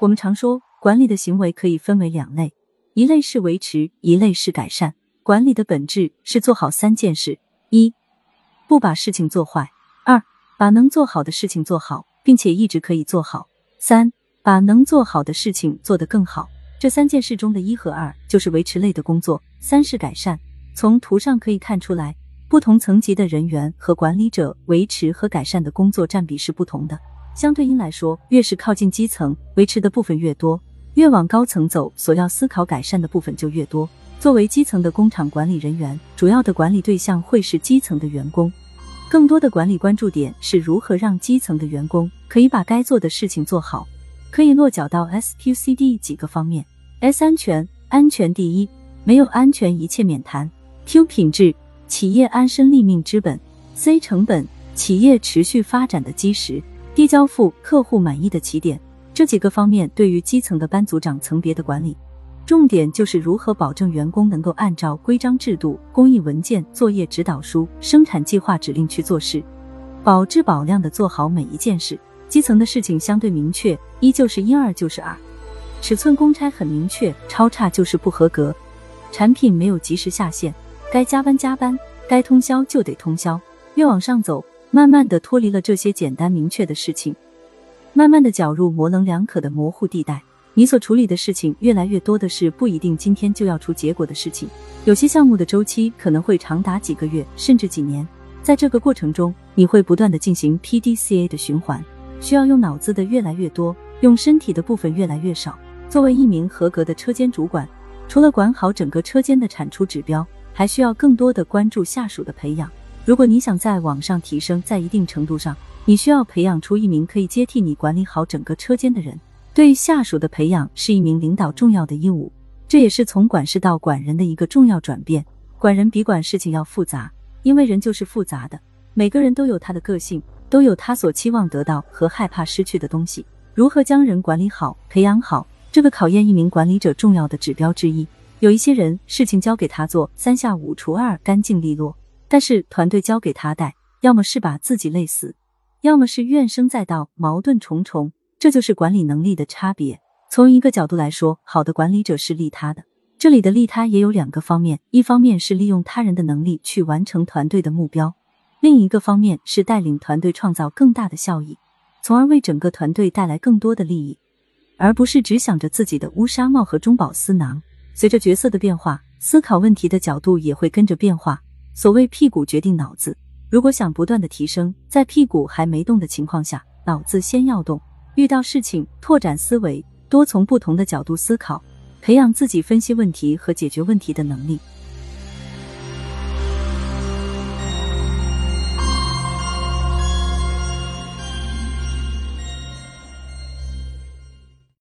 我们常说，管理的行为可以分为两类，一类是维持，一类是改善。管理的本质是做好三件事：一、不把事情做坏；二、把能做好的事情做好，并且一直可以做好；三、把能做好的事情做得更好。这三件事中的一和二就是维持类的工作，三是改善。从图上可以看出来，不同层级的人员和管理者维持和改善的工作占比是不同的。相对应来说，越是靠近基层，维持的部分越多；越往高层走，所要思考改善的部分就越多。作为基层的工厂管理人员，主要的管理对象会是基层的员工，更多的管理关注点是如何让基层的员工可以把该做的事情做好，可以落脚到 S Q C D 几个方面。：S 安全，安全第一，没有安全一切免谈。；Q 品质，企业安身立命之本。；C 成本，企业持续发展的基石。低交付，客户满意的起点。这几个方面对于基层的班组长层别的管理。重点就是如何保证员工能够按照规章制度、工艺文件、作业指导书、生产计划指令去做事，保质保量的做好每一件事。基层的事情相对明确，一就是一，二就是二。尺寸公差很明确，超差就是不合格。产品没有及时下线，该加班加班，该通宵就得通宵。越往上走，慢慢的脱离了这些简单明确的事情，慢慢的搅入模棱两可的模糊地带。你所处理的事情越来越多的是不一定今天就要出结果的事情，有些项目的周期可能会长达几个月甚至几年，在这个过程中，你会不断的进行 P D C A 的循环，需要用脑子的越来越多，用身体的部分越来越少。作为一名合格的车间主管，除了管好整个车间的产出指标，还需要更多的关注下属的培养。如果你想在网上提升，在一定程度上，你需要培养出一名可以接替你管理好整个车间的人。对下属的培养是一名领导重要的义务，这也是从管事到管人的一个重要转变。管人比管事情要复杂，因为人就是复杂的，每个人都有他的个性，都有他所期望得到和害怕失去的东西。如何将人管理好、培养好，这个考验一名管理者重要的指标之一。有一些人，事情交给他做，三下五除二，干净利落；但是团队交给他带，要么是把自己累死，要么是怨声载道，矛盾重重。这就是管理能力的差别。从一个角度来说，好的管理者是利他的。这里的利他也有两个方面：一方面是利用他人的能力去完成团队的目标；另一个方面是带领团队创造更大的效益，从而为整个团队带来更多的利益，而不是只想着自己的乌纱帽和中饱私囊。随着角色的变化，思考问题的角度也会跟着变化。所谓屁股决定脑子，如果想不断的提升，在屁股还没动的情况下，脑子先要动。遇到事情，拓展思维，多从不同的角度思考，培养自己分析问题和解决问题的能力。